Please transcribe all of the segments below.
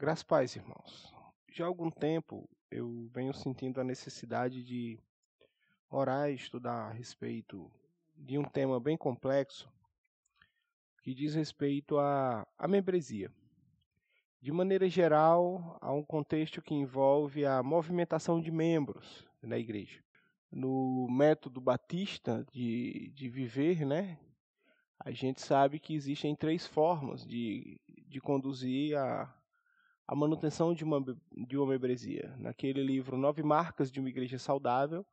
Graças paz, irmãos. Já há algum tempo eu venho sentindo a necessidade de orar e estudar a respeito de um tema bem complexo que diz respeito à, à membresia. De maneira geral, há um contexto que envolve a movimentação de membros na igreja. No método batista de, de viver, né, a gente sabe que existem três formas de, de conduzir a, a manutenção de uma, de uma membresia. Naquele livro, Nove Marcas de uma Igreja Saudável,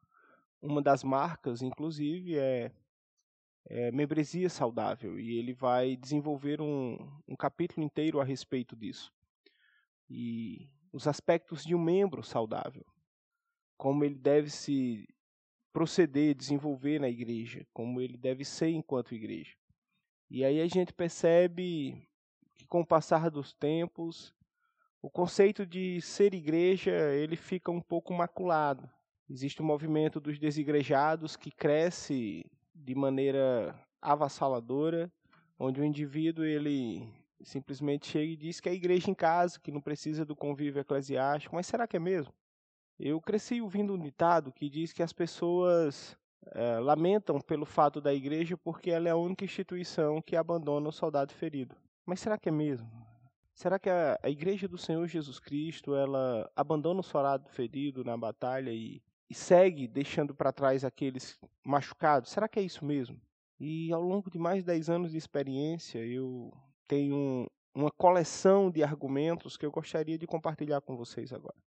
uma das marcas, inclusive, é, é membresia saudável, e ele vai desenvolver um, um capítulo inteiro a respeito disso. E os aspectos de um membro saudável, como ele deve se proceder, desenvolver na igreja, como ele deve ser enquanto igreja. E aí a gente percebe que com o passar dos tempos, o conceito de ser igreja ele fica um pouco maculado. Existe o um movimento dos desigrejados que cresce de maneira avassaladora, onde o indivíduo ele simplesmente chega e diz que é a igreja em casa, que não precisa do convívio eclesiástico. Mas será que é mesmo? Eu cresci ouvindo um ditado que diz que as pessoas é, lamentam pelo fato da igreja porque ela é a única instituição que abandona o soldado ferido. Mas será que é mesmo? Será que a, a igreja do Senhor Jesus Cristo ela abandona o soldado ferido na batalha e, e segue deixando para trás aqueles machucados? Será que é isso mesmo? E ao longo de mais de 10 anos de experiência, eu tenho uma coleção de argumentos que eu gostaria de compartilhar com vocês agora.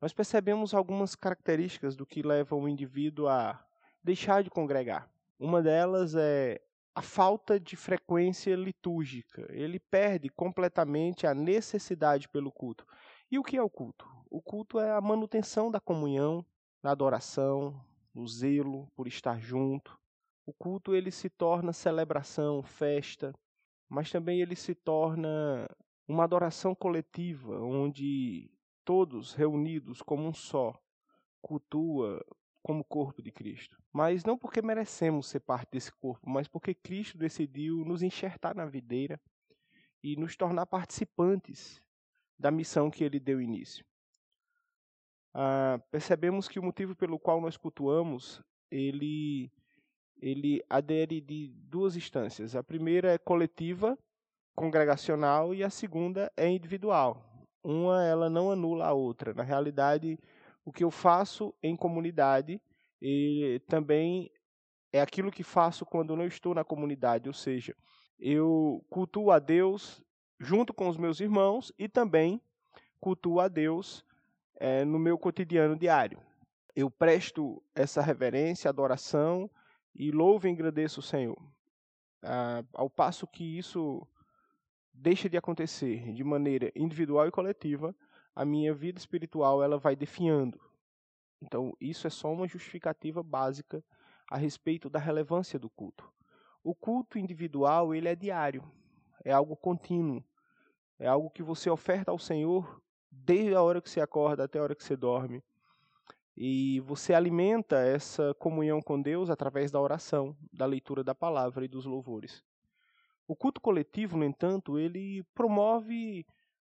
Nós percebemos algumas características do que leva o indivíduo a deixar de congregar. Uma delas é a falta de frequência litúrgica. Ele perde completamente a necessidade pelo culto. E o que é o culto? O culto é a manutenção da comunhão, da adoração, do zelo por estar junto. O culto ele se torna celebração, festa, mas também ele se torna uma adoração coletiva, onde todos reunidos como um só cultua como corpo de Cristo. Mas não porque merecemos ser parte desse corpo, mas porque Cristo decidiu nos enxertar na videira e nos tornar participantes da missão que ele deu início. Ah, percebemos que o motivo pelo qual nós cultuamos, ele, ele adere de duas instâncias. A primeira é coletiva, congregacional, e a segunda é individual. Uma, ela não anula a outra. Na realidade, o que eu faço em comunidade e também é aquilo que faço quando não estou na comunidade, ou seja, eu cultuo a Deus junto com os meus irmãos e também cultuo a Deus é, no meu cotidiano diário. Eu presto essa reverência, adoração e louvo e engrandeço o Senhor. Ah, ao passo que isso deixa de acontecer de maneira individual e coletiva, a minha vida espiritual ela vai definhando. Então, isso é só uma justificativa básica a respeito da relevância do culto. O culto individual, ele é diário, é algo contínuo, é algo que você oferta ao Senhor desde a hora que você acorda até a hora que você dorme. E você alimenta essa comunhão com Deus através da oração, da leitura da palavra e dos louvores. O culto coletivo, no entanto, ele promove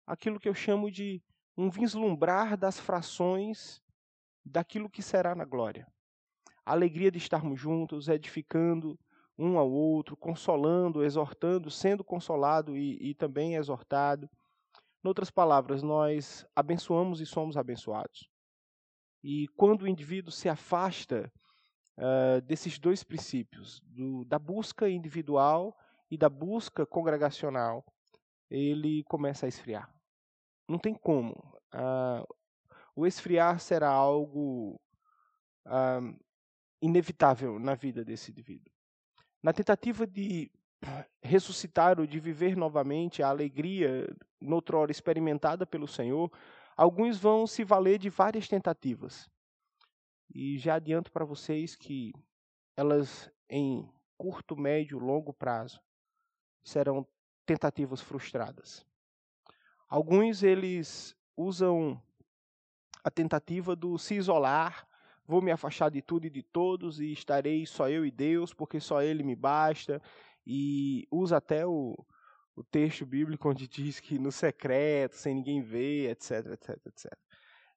aquilo que eu chamo de um vislumbrar das frações daquilo que será na glória. A alegria de estarmos juntos, edificando um ao outro, consolando, exortando, sendo consolado e, e também exortado. Em outras palavras, nós abençoamos e somos abençoados. E quando o indivíduo se afasta uh, desses dois princípios, do, da busca individual e da busca congregacional, ele começa a esfriar. Não tem como. Uh, o esfriar será algo inevitável na vida desse indivíduo. Na tentativa de ressuscitar ou de viver novamente a alegria noutrora experimentada pelo Senhor, alguns vão se valer de várias tentativas. E já adianto para vocês que elas, em curto, médio, longo prazo, serão tentativas frustradas. Alguns eles usam a tentativa do se isolar, vou me afastar de tudo e de todos e estarei só eu e Deus, porque só Ele me basta, e usa até o, o texto bíblico onde diz que no secreto, sem ninguém ver, etc, etc, etc.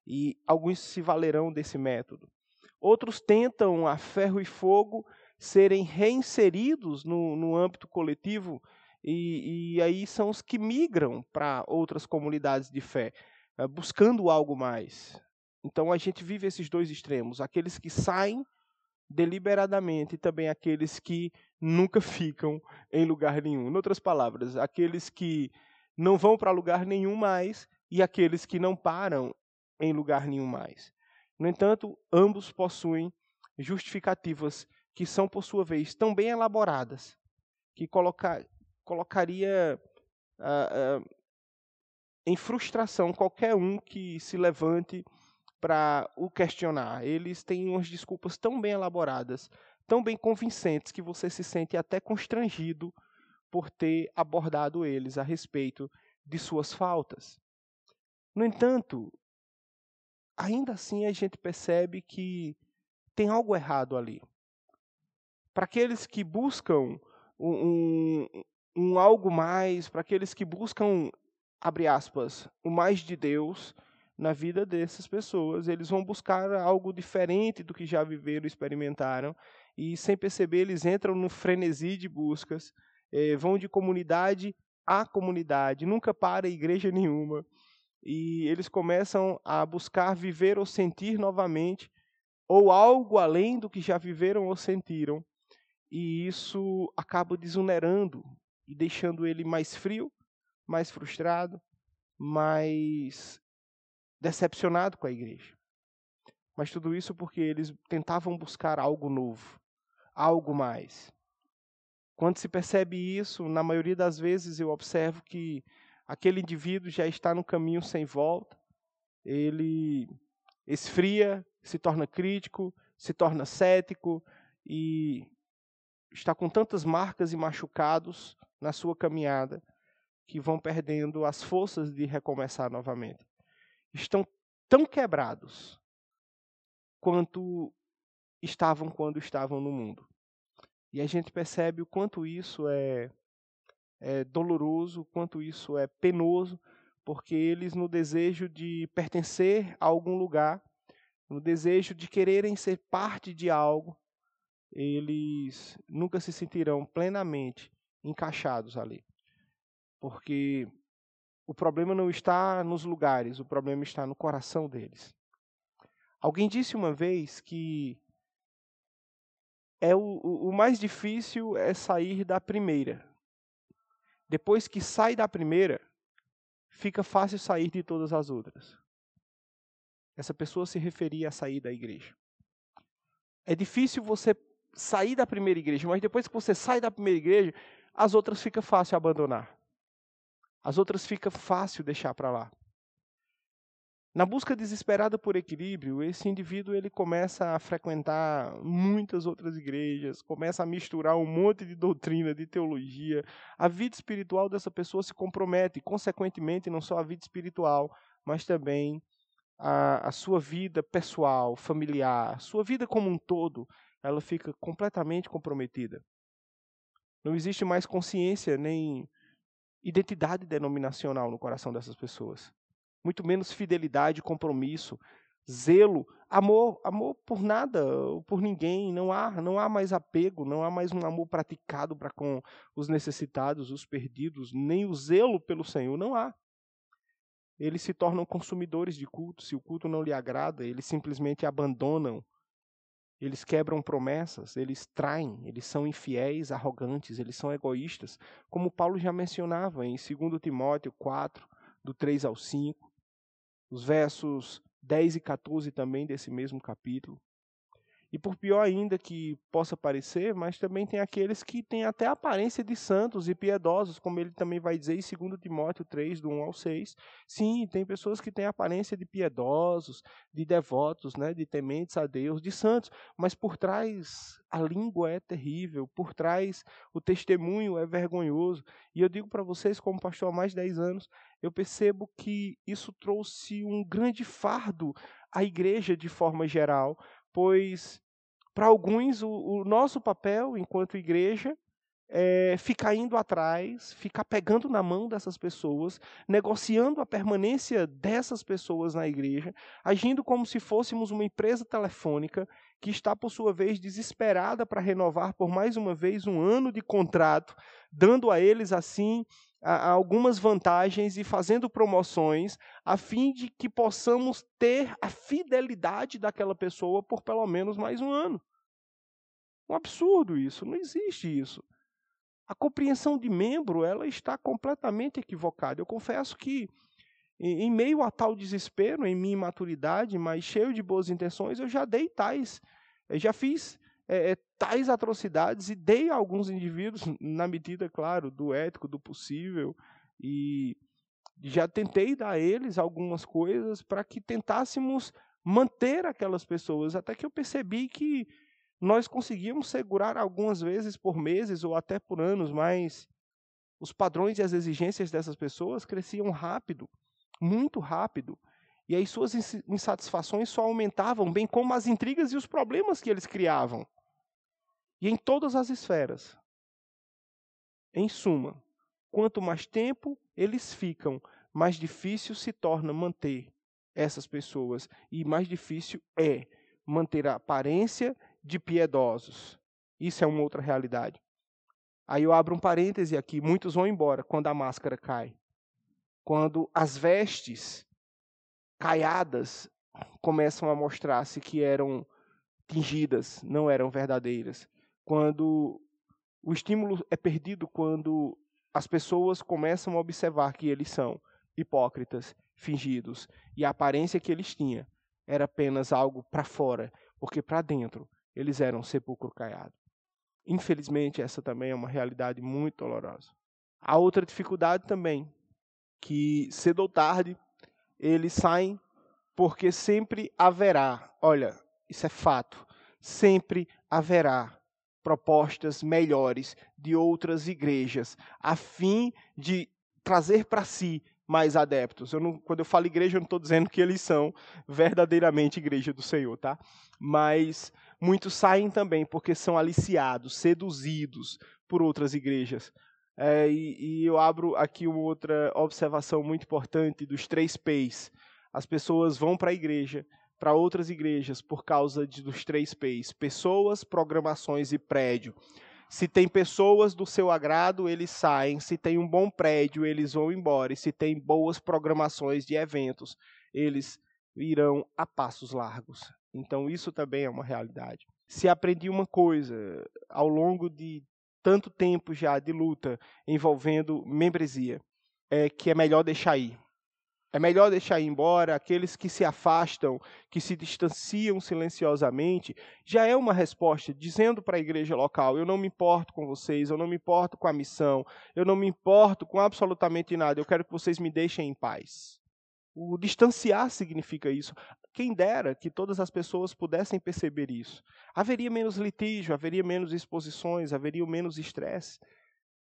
E alguns se valerão desse método. Outros tentam, a ferro e fogo, serem reinseridos no, no âmbito coletivo, e, e aí são os que migram para outras comunidades de fé, buscando algo mais. Então a gente vive esses dois extremos: aqueles que saem deliberadamente e também aqueles que nunca ficam em lugar nenhum. Em outras palavras, aqueles que não vão para lugar nenhum mais e aqueles que não param em lugar nenhum mais. No entanto, ambos possuem justificativas que são, por sua vez, tão bem elaboradas que coloca, colocaria uh, uh, em frustração qualquer um que se levante para o questionar. Eles têm umas desculpas tão bem elaboradas, tão bem convincentes, que você se sente até constrangido por ter abordado eles a respeito de suas faltas. No entanto, ainda assim a gente percebe que tem algo errado ali. Para aqueles que buscam um, um, um algo mais, para aqueles que buscam, abre aspas, o mais de Deus, na vida dessas pessoas. Eles vão buscar algo diferente do que já viveram, experimentaram, e sem perceber, eles entram no frenesi de buscas, eh, vão de comunidade a comunidade, nunca para igreja nenhuma, e eles começam a buscar viver ou sentir novamente, ou algo além do que já viveram ou sentiram, e isso acaba desonerando e deixando ele mais frio, mais frustrado, mais decepcionado com a igreja. Mas tudo isso porque eles tentavam buscar algo novo, algo mais. Quando se percebe isso, na maioria das vezes eu observo que aquele indivíduo já está no caminho sem volta, ele esfria, se torna crítico, se torna cético e está com tantas marcas e machucados na sua caminhada que vão perdendo as forças de recomeçar novamente estão tão quebrados quanto estavam quando estavam no mundo. E a gente percebe o quanto isso é, é doloroso, o quanto isso é penoso, porque eles, no desejo de pertencer a algum lugar, no desejo de quererem ser parte de algo, eles nunca se sentirão plenamente encaixados ali. Porque o problema não está nos lugares, o problema está no coração deles. Alguém disse uma vez que é o, o, mais difícil é sair da primeira. Depois que sai da primeira, fica fácil sair de todas as outras. Essa pessoa se referia a sair da igreja. É difícil você sair da primeira igreja, mas depois que você sai da primeira igreja, as outras fica fácil abandonar. As outras fica fácil deixar para lá. Na busca desesperada por equilíbrio, esse indivíduo ele começa a frequentar muitas outras igrejas, começa a misturar um monte de doutrina, de teologia. A vida espiritual dessa pessoa se compromete, consequentemente, não só a vida espiritual, mas também a, a sua vida pessoal, familiar, sua vida como um todo, ela fica completamente comprometida. Não existe mais consciência nem identidade denominacional no coração dessas pessoas. Muito menos fidelidade, compromisso, zelo, amor, amor por nada, por ninguém, não há, não há mais apego, não há mais um amor praticado para com os necessitados, os perdidos, nem o zelo pelo Senhor, não há. Eles se tornam consumidores de culto, se o culto não lhe agrada, eles simplesmente abandonam eles quebram promessas, eles traem, eles são infiéis, arrogantes, eles são egoístas, como Paulo já mencionava em 2 Timóteo 4, do 3 ao 5, os versos 10 e 14 também desse mesmo capítulo. E por pior ainda que possa parecer, mas também tem aqueles que têm até aparência de santos e piedosos, como ele também vai dizer em 2 Timóteo 3, do 1 ao 6. Sim, tem pessoas que têm aparência de piedosos, de devotos, né, de tementes a Deus, de santos, mas por trás a língua é terrível, por trás o testemunho é vergonhoso. E eu digo para vocês, como pastor há mais de 10 anos, eu percebo que isso trouxe um grande fardo à igreja de forma geral, pois para alguns, o, o, nosso papel enquanto igreja é, ficar indo atrás, ficar pegando na mão dessas pessoas, negociando a permanência dessas pessoas na igreja, agindo como se fôssemos uma empresa telefônica que está, por sua vez, desesperada para renovar por mais uma vez um ano de contrato, dando a eles, assim, algumas vantagens e fazendo promoções, a fim de que possamos ter a fidelidade daquela pessoa por pelo menos mais um ano. Um absurdo isso, não existe isso. A compreensão de membro ela está completamente equivocada. Eu confesso que, em meio a tal desespero, em minha imaturidade, mas cheio de boas intenções, eu já dei tais, já fiz é, tais atrocidades e dei a alguns indivíduos, na medida, claro, do ético, do possível, e já tentei dar a eles algumas coisas para que tentássemos manter aquelas pessoas, até que eu percebi que nós conseguíamos segurar algumas vezes por meses ou até por anos, mas os padrões e as exigências dessas pessoas cresciam rápido, muito rápido. E aí suas insatisfações só aumentavam, bem como as intrigas e os problemas que eles criavam. E em todas as esferas. Em suma, quanto mais tempo eles ficam, mais difícil se torna manter essas pessoas e mais difícil é manter a aparência de piedosos. Isso é uma outra realidade. Aí eu abro um parêntese aqui: muitos vão embora quando a máscara cai. Quando as vestes caiadas começam a mostrar-se que eram tingidas, não eram verdadeiras. Quando o estímulo é perdido, quando as pessoas começam a observar que eles são hipócritas, fingidos, e a aparência que eles tinham era apenas algo para fora, porque para dentro eles eram sepulcro caiado. Infelizmente, essa também é uma realidade muito dolorosa. Há outra dificuldade também, que cedo ou tarde eles saem porque sempre haverá, olha, isso é fato, sempre haverá propostas melhores de outras igrejas, a fim de trazer para si mais adeptos. Eu não, quando eu falo igreja, eu não estou dizendo que eles são verdadeiramente igreja do Senhor, tá? Mas muitos saem também porque são aliciados, seduzidos por outras igrejas. É, e, e, eu abro aqui uma outra observação muito importante dos três P's. As pessoas vão para a igreja, para outras igrejas, por causa de, dos três P's: pessoas, programações e prédio. Se tem pessoas do seu agrado, eles saem. Se tem um bom prédio, eles vão embora. E se tem boas programações de eventos, eles irão a passos largos. Então, isso também é uma realidade. Se aprendi uma coisa ao longo de tanto tempo já de luta envolvendo membresia, é que é melhor deixar ir. É melhor deixar ir embora aqueles que se afastam, que se distanciam silenciosamente. Já é uma resposta dizendo para a igreja local: eu não me importo com vocês, eu não me importo com a missão, eu não me importo com absolutamente nada, eu quero que vocês me deixem em paz. O distanciar significa isso. Quem dera que todas as pessoas pudessem perceber isso. Haveria menos litígio, haveria menos exposições, haveria menos estresse.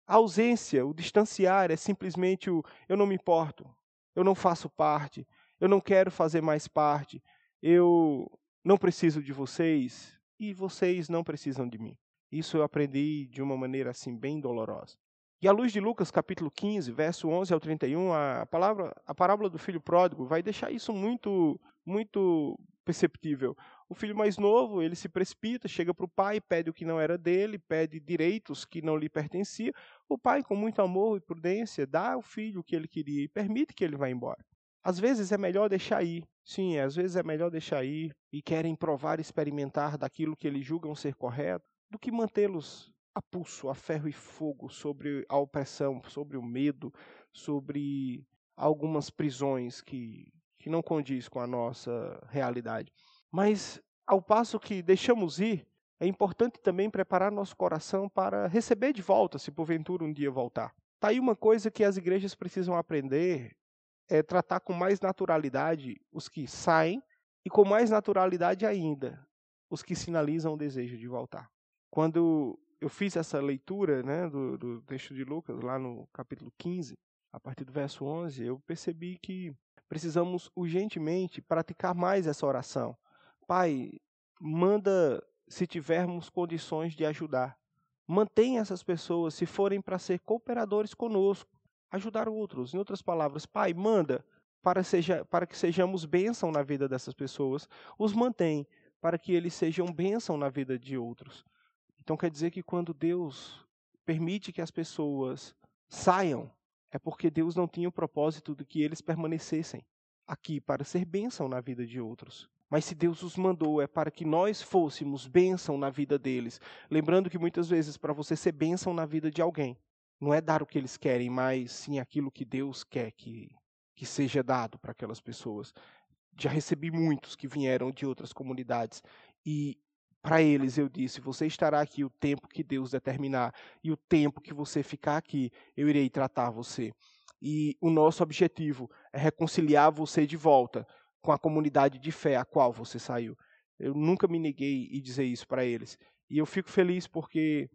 A ausência, o distanciar é simplesmente o eu não me importo, eu não faço parte, eu não quero fazer mais parte, eu não preciso de vocês e vocês não precisam de mim. Isso eu aprendi de uma maneira assim bem dolorosa. E à luz de Lucas capítulo 15, verso 11 ao 31, a palavra, a parábola do filho pródigo vai deixar isso muito muito perceptível. O filho mais novo, ele se precipita, chega para o pai, pede o que não era dele, pede direitos que não lhe pertenciam. O pai, com muito amor e prudência, dá ao filho o que ele queria e permite que ele vá embora. Às vezes é melhor deixar ir. Sim, às vezes é melhor deixar ir e querem provar e experimentar daquilo que eles julgam ser correto, do que mantê-los a pulso, a ferro e fogo sobre a opressão, sobre o medo, sobre algumas prisões que, que não condiz com a nossa realidade. Mas, ao passo que deixamos ir, é importante também preparar nosso coração para receber de volta, se porventura um dia voltar. Está aí uma coisa que as igrejas precisam aprender, é tratar com mais naturalidade os que saem e com mais naturalidade ainda os que sinalizam o desejo de voltar. Quando eu fiz essa leitura né, do, do texto de Lucas, lá no capítulo 15, a partir do verso 11, eu percebi que precisamos urgentemente praticar mais essa oração. Pai, manda se tivermos condições de ajudar. Mantenha essas pessoas, se forem para ser cooperadores conosco, ajudar outros. Em outras palavras, Pai, manda para, seja, para que sejamos bênção na vida dessas pessoas, os mantém para que eles sejam bênção na vida de outros. Então quer dizer que quando Deus permite que as pessoas saiam, é porque Deus não tinha o propósito de que eles permanecessem aqui para ser bênção na vida de outros. Mas se Deus os mandou, é para que nós fôssemos bênção na vida deles. Lembrando que muitas vezes, para você ser bênção na vida de alguém, não é dar o que eles querem, mas sim aquilo que Deus quer que, que seja dado para aquelas pessoas. Já recebi muitos que vieram de outras comunidades e para eles eu disse: você estará aqui o tempo que Deus determinar e o tempo que você ficar aqui, eu irei tratar você. E o nosso objetivo é reconciliar você de volta com a comunidade de fé a qual você saiu. Eu nunca me neguei e dizer isso para eles. E eu fico feliz porque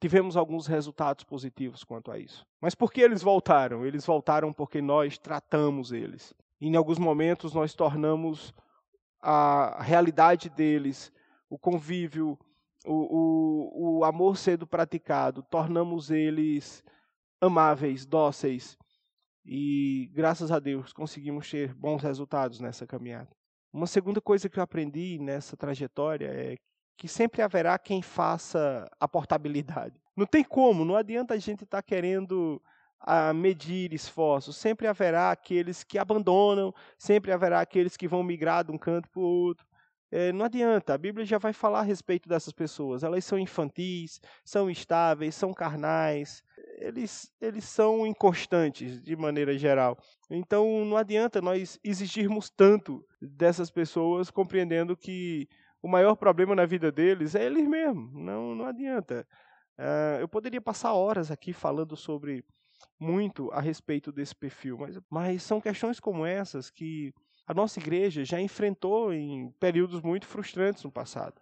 tivemos alguns resultados positivos quanto a isso. Mas por que eles voltaram? Eles voltaram porque nós tratamos eles. Em alguns momentos nós tornamos a realidade deles, o convívio, o, o, o amor sendo praticado, tornamos eles amáveis, dóceis e graças a Deus conseguimos ter bons resultados nessa caminhada. Uma segunda coisa que eu aprendi nessa trajetória é que sempre haverá quem faça a portabilidade. Não tem como, não adianta a gente estar tá querendo a ah, medir esforços. Sempre haverá aqueles que abandonam, sempre haverá aqueles que vão migrar de um canto para o outro. É, não adianta, a Bíblia já vai falar a respeito dessas pessoas. Elas são infantis, são instáveis, são carnais, eles, eles são inconstantes de maneira geral. Então não adianta nós exigirmos tanto dessas pessoas, compreendendo que o maior problema na vida deles é eles mesmos. Não, não adianta. Uh, eu poderia passar horas aqui falando sobre muito a respeito desse perfil, mas, mas são questões como essas que a nossa igreja já enfrentou em períodos muito frustrantes no passado.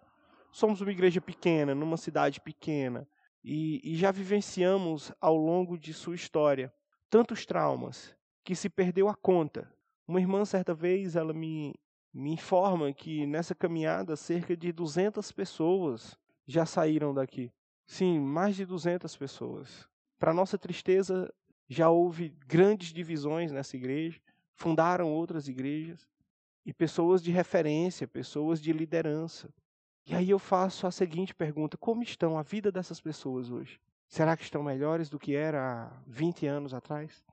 Somos uma igreja pequena, numa cidade pequena, e, e já vivenciamos ao longo de sua história tantos traumas que se perdeu a conta. Uma irmã, certa vez, ela me, me informa que nessa caminhada cerca de 200 pessoas já saíram daqui. Sim, mais de 200 pessoas. Para nossa tristeza, já houve grandes divisões nessa igreja, fundaram outras igrejas, e pessoas de referência, pessoas de liderança, e aí eu faço a seguinte pergunta: como estão a vida dessas pessoas hoje? Será que estão melhores do que era há 20 anos atrás?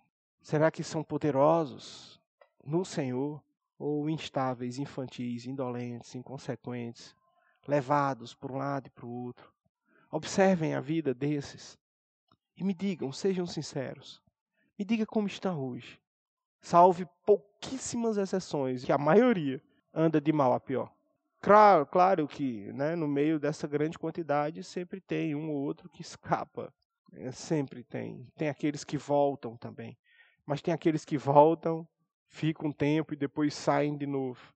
Será que são poderosos no Senhor ou instáveis, infantis, indolentes, inconsequentes, levados para um lado e para o outro? Observem a vida desses e me digam, sejam sinceros. Me diga como estão hoje. Salve pouquíssimas exceções, que a maioria anda de mal a pior. Claro, claro que né, no meio dessa grande quantidade sempre tem um ou outro que escapa. É, sempre tem. Tem aqueles que voltam também. Mas tem aqueles que voltam, ficam um tempo e depois saem de novo.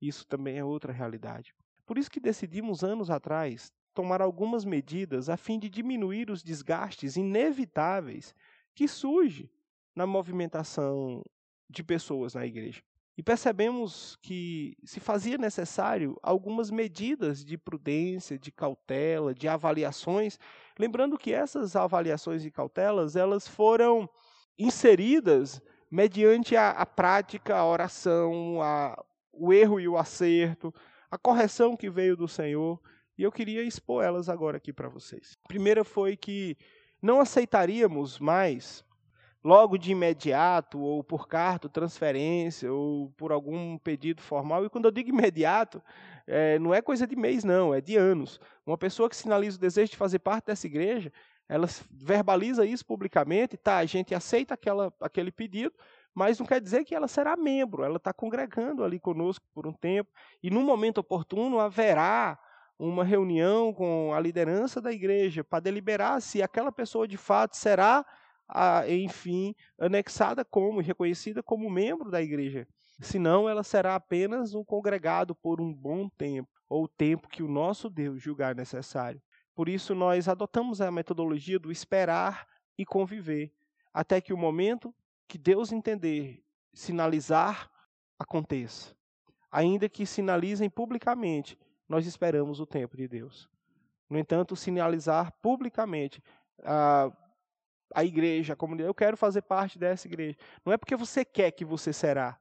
Isso também é outra realidade. Por isso que decidimos anos atrás tomar algumas medidas a fim de diminuir os desgastes inevitáveis que surgem na movimentação de pessoas na igreja. E percebemos que se fazia necessário algumas medidas de prudência, de cautela, de avaliações, lembrando que essas avaliações e cautelas elas foram inseridas mediante a, a prática, a oração, a, o erro e o acerto, a correção que veio do Senhor. E eu queria expor elas agora aqui para vocês. A primeira foi que não aceitaríamos mais logo de imediato, ou por carta, transferência, ou por algum pedido formal. E quando eu digo imediato, é, não é coisa de mês, não, é de anos. Uma pessoa que sinaliza o desejo de fazer parte dessa igreja, ela verbaliza isso publicamente, tá? A gente aceita aquela, aquele pedido, mas não quer dizer que ela será membro, ela está congregando ali conosco por um tempo, e no momento oportuno haverá uma reunião com a liderança da igreja para deliberar se aquela pessoa de fato será enfim, anexada como, reconhecida como membro da igreja. Senão, ela será apenas um congregado por um bom tempo, ou o tempo que o nosso Deus julgar necessário. Por isso, nós adotamos a metodologia do esperar e conviver, até que o momento que Deus entender, sinalizar, aconteça. Ainda que sinalizem publicamente, nós esperamos o tempo de Deus. No entanto, sinalizar publicamente a, a igreja, a comunidade, eu quero fazer parte dessa igreja. Não é porque você quer que você será.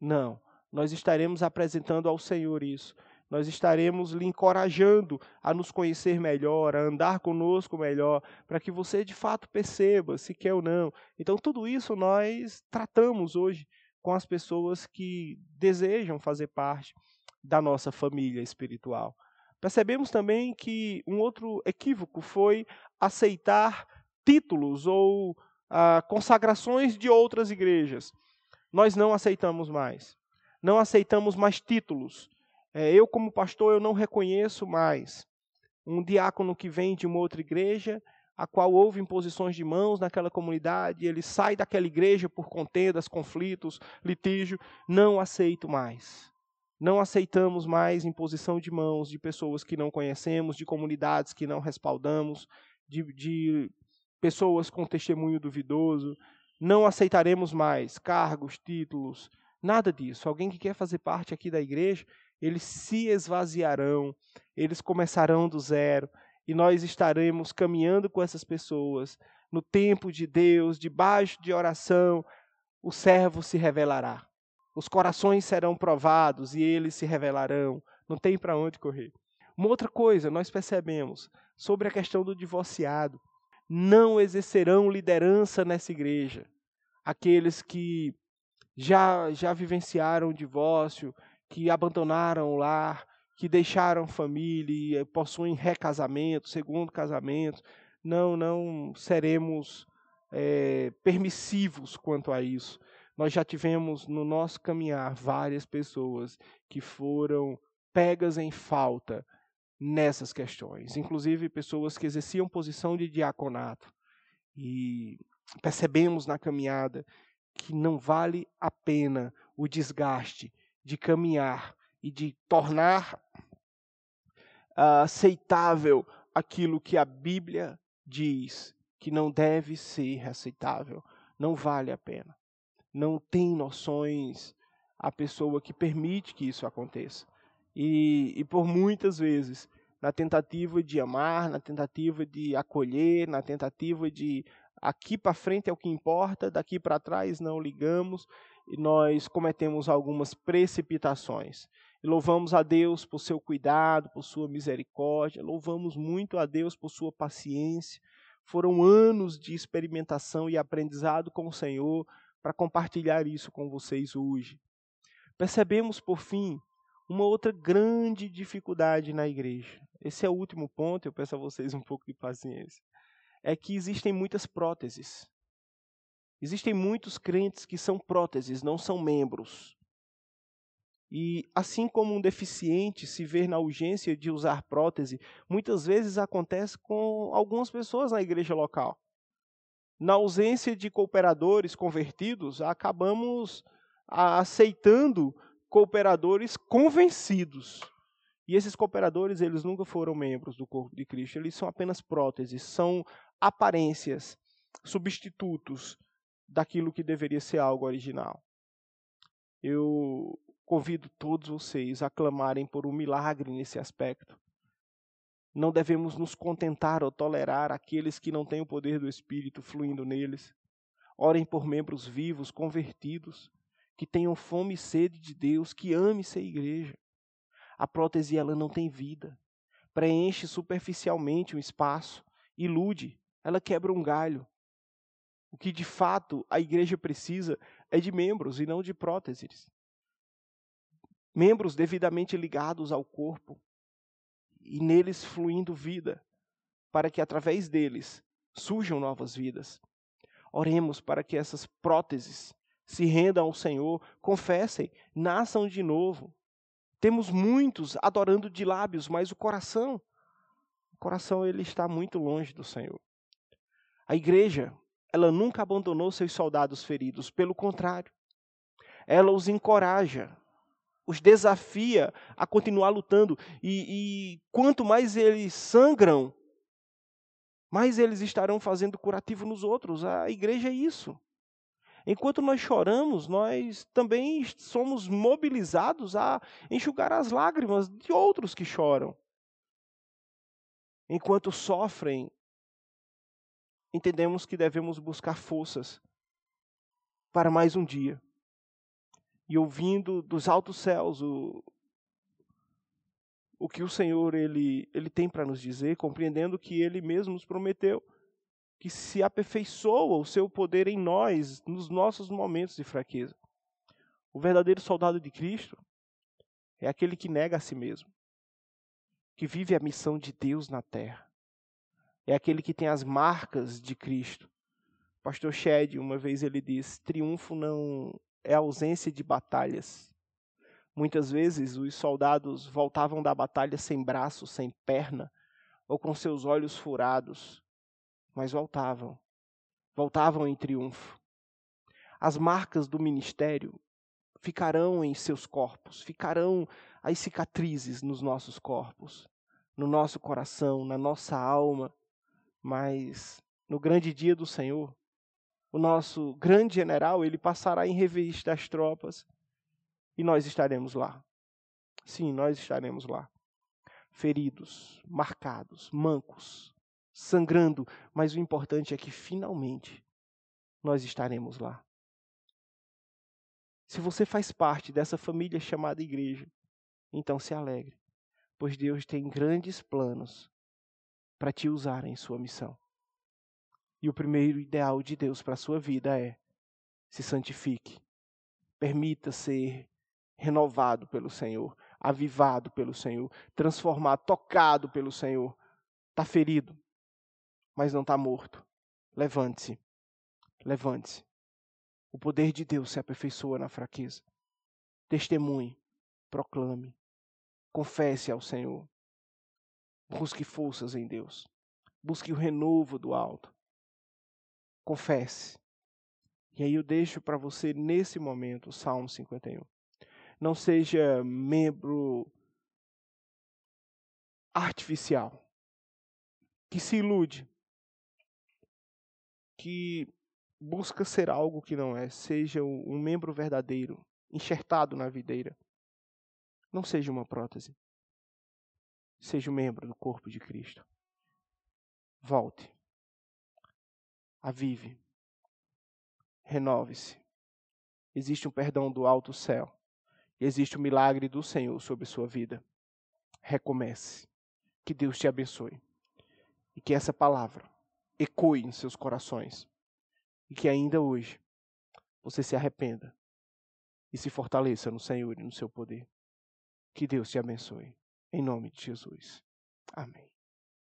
Não. Nós estaremos apresentando ao Senhor isso. Nós estaremos lhe encorajando a nos conhecer melhor, a andar conosco melhor, para que você de fato perceba se quer ou não. Então, tudo isso nós tratamos hoje com as pessoas que desejam fazer parte da nossa família espiritual. Percebemos também que um outro equívoco foi aceitar títulos ou ah, consagrações de outras igrejas. Nós não aceitamos mais. Não aceitamos mais títulos. É, eu, como pastor, eu não reconheço mais um diácono que vem de uma outra igreja, a qual houve imposições de mãos naquela comunidade, ele sai daquela igreja por contendas, conflitos, litígio. Não aceito mais. Não aceitamos mais imposição de mãos de pessoas que não conhecemos, de comunidades que não respaldamos, de, de pessoas com testemunho duvidoso. Não aceitaremos mais cargos, títulos, nada disso. Alguém que quer fazer parte aqui da igreja, eles se esvaziarão, eles começarão do zero, e nós estaremos caminhando com essas pessoas no tempo de Deus, debaixo de oração, o servo se revelará. Os corações serão provados e eles se revelarão. Não tem para onde correr. Uma outra coisa nós percebemos sobre a questão do divorciado: não exercerão liderança nessa igreja. Aqueles que já já vivenciaram o divórcio, que abandonaram o lar, que deixaram família, possuem recasamento, segundo casamento. Não, não seremos é, permissivos quanto a isso. Nós já tivemos no nosso caminhar várias pessoas que foram pegas em falta nessas questões, inclusive pessoas que exerciam posição de diaconato. E percebemos na caminhada que não vale a pena o desgaste de caminhar e de tornar uh, aceitável aquilo que a Bíblia diz que não deve ser aceitável. Não vale a pena. Não tem noções a pessoa que permite que isso aconteça. E, e por muitas vezes, na tentativa de amar, na tentativa de acolher, na tentativa de aqui para frente é o que importa, daqui para trás não ligamos, e nós cometemos algumas precipitações. E louvamos a Deus por seu cuidado, por sua misericórdia, louvamos muito a Deus por sua paciência. Foram anos de experimentação e aprendizado com o Senhor para compartilhar isso com vocês hoje. Percebemos, por fim, uma outra grande dificuldade na igreja. Esse é o último ponto, eu peço a vocês um pouco de paciência. É que existem muitas próteses. Existem muitos crentes que são próteses, não são membros. E assim como um deficiente se vê na urgência de usar prótese, muitas vezes acontece com algumas pessoas na igreja local. Na ausência de cooperadores convertidos, acabamos aceitando cooperadores convencidos. E esses cooperadores, eles nunca foram membros do corpo de Cristo, eles são apenas próteses, são aparências, substitutos daquilo que deveria ser algo original. Eu convido todos vocês a clamarem por um milagre nesse aspecto. Não devemos nos contentar ou tolerar aqueles que não têm o poder do Espírito fluindo neles. Orem por membros vivos, convertidos, que tenham fome e sede de Deus, que ame ser igreja. A prótese ela não tem vida. Preenche superficialmente um espaço, ilude, ela quebra um galho. O que de fato a igreja precisa é de membros e não de próteses. Membros devidamente ligados ao corpo e neles fluindo vida, para que através deles surjam novas vidas. Oremos para que essas próteses se rendam ao Senhor, confessem, nasçam de novo. Temos muitos adorando de lábios, mas o coração, o coração ele está muito longe do Senhor. A igreja ela nunca abandonou seus soldados feridos, pelo contrário, ela os encoraja, os desafia a continuar lutando. E, e, quanto mais eles sangram, mais eles estarão fazendo curativo nos outros. A igreja é isso. Enquanto nós choramos, nós também somos mobilizados a enxugar as lágrimas de outros que choram. enquanto sofrem, entendemos que devemos buscar forças para mais um dia. E ouvindo dos altos céus o, o que o Senhor ele, ele tem para nos dizer, compreendendo que ele mesmo nos prometeu que se aperfeiçoa o seu poder em nós nos nossos momentos de fraqueza. O verdadeiro soldado de Cristo é aquele que nega a si mesmo, que vive a missão de Deus na terra. É aquele que tem as marcas de Cristo. Pastor Shed, uma vez ele diz: triunfo não é ausência de batalhas. Muitas vezes os soldados voltavam da batalha sem braço, sem perna, ou com seus olhos furados, mas voltavam. Voltavam em triunfo. As marcas do ministério ficarão em seus corpos, ficarão as cicatrizes nos nossos corpos, no nosso coração, na nossa alma, mas no grande dia do Senhor, o nosso grande general, ele passará em revista as tropas e nós estaremos lá. Sim, nós estaremos lá. Feridos, marcados, mancos, sangrando, mas o importante é que finalmente nós estaremos lá. Se você faz parte dessa família chamada igreja, então se alegre, pois Deus tem grandes planos para te usar em sua missão. E o primeiro ideal de Deus para a sua vida é: se santifique, permita ser renovado pelo Senhor, avivado pelo Senhor, transformado, tocado pelo Senhor. Está ferido, mas não está morto. Levante-se. Levante-se. O poder de Deus se aperfeiçoa na fraqueza. Testemunhe, proclame, confesse ao Senhor. Busque forças em Deus. Busque o renovo do alto. Confesse. E aí eu deixo para você nesse momento o Salmo 51. Não seja membro artificial que se ilude que busca ser algo que não é, seja um membro verdadeiro, enxertado na videira. Não seja uma prótese. Seja um membro do corpo de Cristo. Volte. Avive. Renove-se. Existe um perdão do alto céu. Existe um milagre do Senhor sobre sua vida. Recomece. Que Deus te abençoe. E que essa palavra ecoe em seus corações. E que ainda hoje você se arrependa e se fortaleça no Senhor e no seu poder. Que Deus te abençoe. Em nome de Jesus. Amém.